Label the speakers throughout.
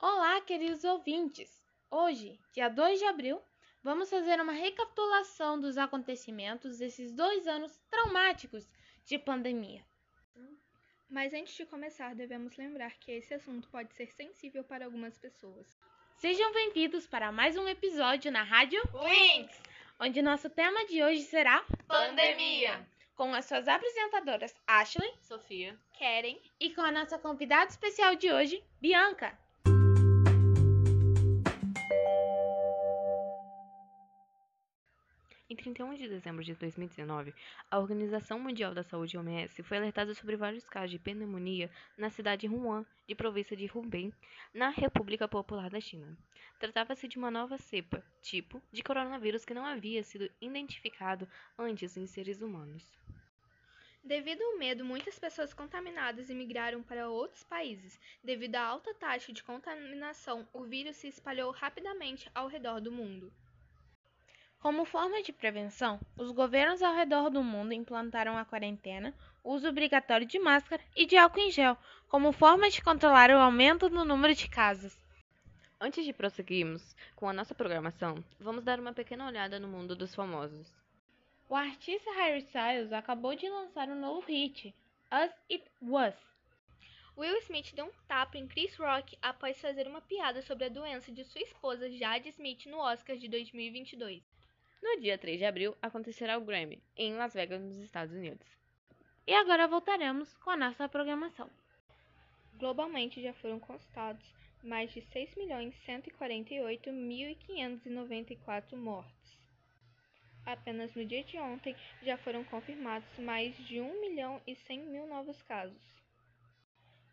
Speaker 1: Olá, queridos ouvintes! Hoje, dia 2 de abril, vamos fazer uma recapitulação dos acontecimentos desses dois anos traumáticos de pandemia.
Speaker 2: Mas antes de começar, devemos lembrar que esse assunto pode ser sensível para algumas pessoas.
Speaker 1: Sejam bem-vindos para mais um episódio na Rádio
Speaker 3: Winx,
Speaker 1: onde nosso tema de hoje será
Speaker 3: pandemia.
Speaker 1: com as suas apresentadoras Ashley
Speaker 3: Sofia,
Speaker 2: Querem?
Speaker 1: e com a nossa convidada especial de hoje, Bianca.
Speaker 4: Em 31 de dezembro de 2019, a Organização Mundial da Saúde (OMS) foi alertada sobre vários casos de pneumonia na cidade de Wuhan, de província de Hubei, na República Popular da China. Tratava-se de uma nova cepa, tipo, de coronavírus que não havia sido identificado antes em seres humanos.
Speaker 2: Devido ao medo, muitas pessoas contaminadas migraram para outros países. Devido à alta taxa de contaminação, o vírus se espalhou rapidamente ao redor do mundo.
Speaker 1: Como forma de prevenção, os governos ao redor do mundo implantaram a quarentena, o uso obrigatório de máscara e de álcool em gel, como forma de controlar o aumento no número de casos.
Speaker 4: Antes de prosseguirmos com a nossa programação, vamos dar uma pequena olhada no mundo dos famosos.
Speaker 1: O artista Harry Styles acabou de lançar um novo hit, As It Was.
Speaker 2: Will Smith deu um tapa em Chris Rock após fazer uma piada sobre a doença de sua esposa Jade Smith no Oscar de 2022.
Speaker 4: No dia 3 de abril, acontecerá o Grammy, em Las Vegas, nos Estados Unidos.
Speaker 1: E agora voltaremos com a nossa programação.
Speaker 2: Globalmente já foram constados mais de 6.148.594 mortes. Apenas no dia de ontem já foram confirmados mais de 1 milhão e 100 mil novos casos.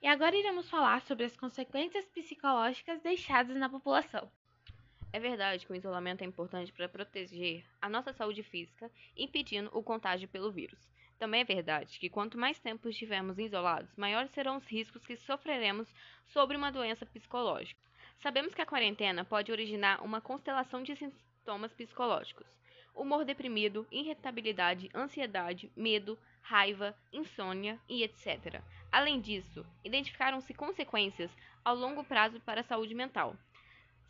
Speaker 1: E agora iremos falar sobre as consequências psicológicas deixadas na população.
Speaker 4: É verdade que o isolamento é importante para proteger a nossa saúde física, impedindo o contágio pelo vírus. Também é verdade que quanto mais tempo estivermos isolados, maiores serão os riscos que sofreremos sobre uma doença psicológica. Sabemos que a quarentena pode originar uma constelação de sintomas psicológicos: humor deprimido, irritabilidade, ansiedade, medo, raiva, insônia e etc. Além disso, identificaram-se consequências ao longo prazo para a saúde mental.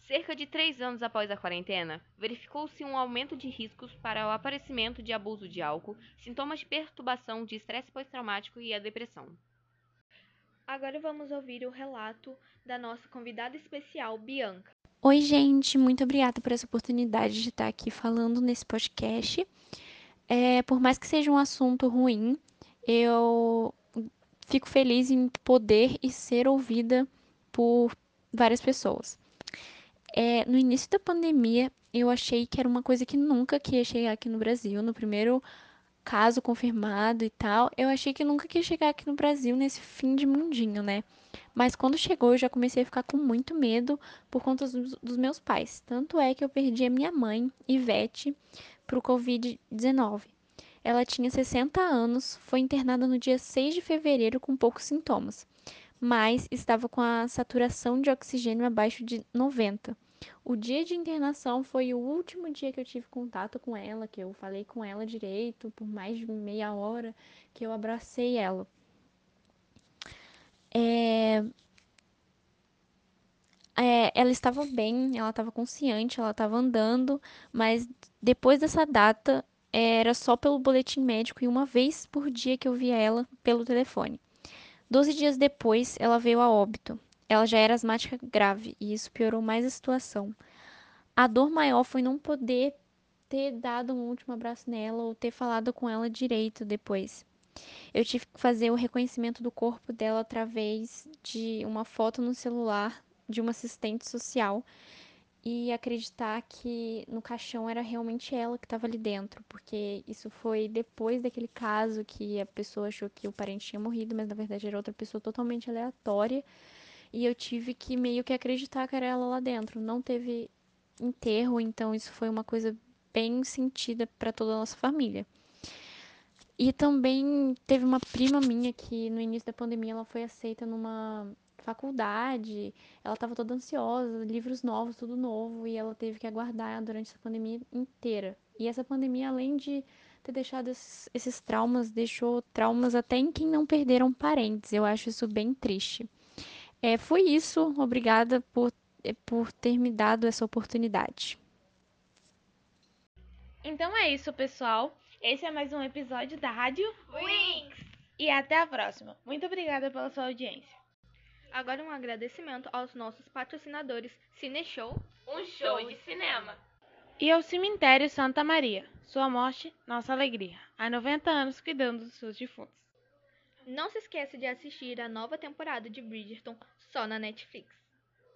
Speaker 4: Cerca de três anos após a quarentena, verificou-se um aumento de riscos para o aparecimento de abuso de álcool, sintomas de perturbação de estresse pós-traumático e a depressão.
Speaker 2: Agora vamos ouvir o relato da nossa convidada especial, Bianca.
Speaker 5: Oi, gente, muito obrigada por essa oportunidade de estar aqui falando nesse podcast. É, por mais que seja um assunto ruim, eu fico feliz em poder e ser ouvida por várias pessoas. É, no início da pandemia, eu achei que era uma coisa que nunca que ia chegar aqui no Brasil. No primeiro caso confirmado e tal, eu achei que nunca que ia chegar aqui no Brasil nesse fim de mundinho, né? Mas quando chegou, eu já comecei a ficar com muito medo por conta dos, dos meus pais. Tanto é que eu perdi a minha mãe, Ivete, para o Covid-19. Ela tinha 60 anos, foi internada no dia 6 de fevereiro com poucos sintomas, mas estava com a saturação de oxigênio abaixo de 90. O dia de internação foi o último dia que eu tive contato com ela, que eu falei com ela direito por mais de meia hora, que eu abracei ela. É... É, ela estava bem, ela estava consciente, ela estava andando, mas depois dessa data era só pelo boletim médico e uma vez por dia que eu via ela pelo telefone. Doze dias depois, ela veio a óbito. Ela já era asmática grave e isso piorou mais a situação. A dor maior foi não poder ter dado um último abraço nela ou ter falado com ela direito depois. Eu tive que fazer o reconhecimento do corpo dela através de uma foto no celular de uma assistente social e acreditar que no caixão era realmente ela que estava ali dentro, porque isso foi depois daquele caso que a pessoa achou que o parente tinha morrido, mas na verdade era outra pessoa totalmente aleatória. E eu tive que meio que acreditar que era ela lá dentro. Não teve enterro, então isso foi uma coisa bem sentida para toda a nossa família. E também teve uma prima minha que no início da pandemia ela foi aceita numa faculdade, ela estava toda ansiosa, livros novos, tudo novo, e ela teve que aguardar durante essa pandemia inteira. E essa pandemia, além de ter deixado esses, esses traumas, deixou traumas até em quem não perderam parentes. Eu acho isso bem triste. É, foi isso. Obrigada por, é, por ter me dado essa oportunidade.
Speaker 1: Então é isso, pessoal. Esse é mais um episódio da Rádio
Speaker 3: Wings!
Speaker 1: e até a próxima. Muito obrigada pela sua audiência.
Speaker 2: Agora um agradecimento aos nossos patrocinadores Cineshow,
Speaker 3: Um show de cinema.
Speaker 1: E ao Cemitério Santa Maria. Sua morte, nossa alegria. Há 90 anos cuidando dos seus defuntos.
Speaker 2: Não se esqueça de assistir a nova temporada de Bridgerton só na Netflix.